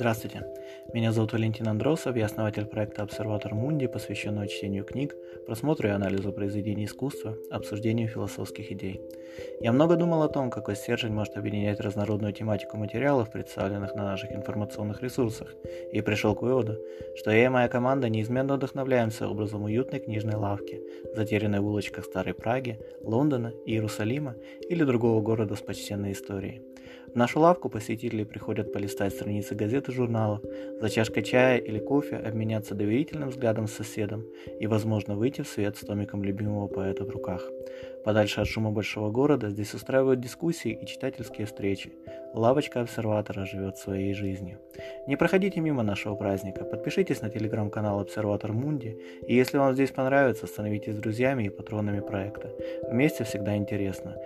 Здравствуйте, меня зовут Валентин Андросов, я основатель проекта «Обсерватор Мунди», посвященного чтению книг, просмотру и анализу произведений искусства, обсуждению философских идей. Я много думал о том, какой стержень может объединять разнородную тематику материалов, представленных на наших информационных ресурсах, и пришел к выводу, что я и моя команда неизменно вдохновляемся образом уютной книжной лавки, затерянной в улочках Старой Праги, Лондона, Иерусалима или другого города с почтенной историей. В нашу лавку посетители приходят полистать страницы газет и журналов, за чашкой чая или кофе обменяться доверительным взглядом с соседом и, возможно, выйти в свет с томиком любимого поэта в руках. Подальше от шума большого города здесь устраивают дискуссии и читательские встречи. Лавочка обсерватора живет своей жизнью. Не проходите мимо нашего праздника, подпишитесь на телеграм-канал Обсерватор Мунди, и если вам здесь понравится, становитесь друзьями и патронами проекта. Вместе всегда интересно.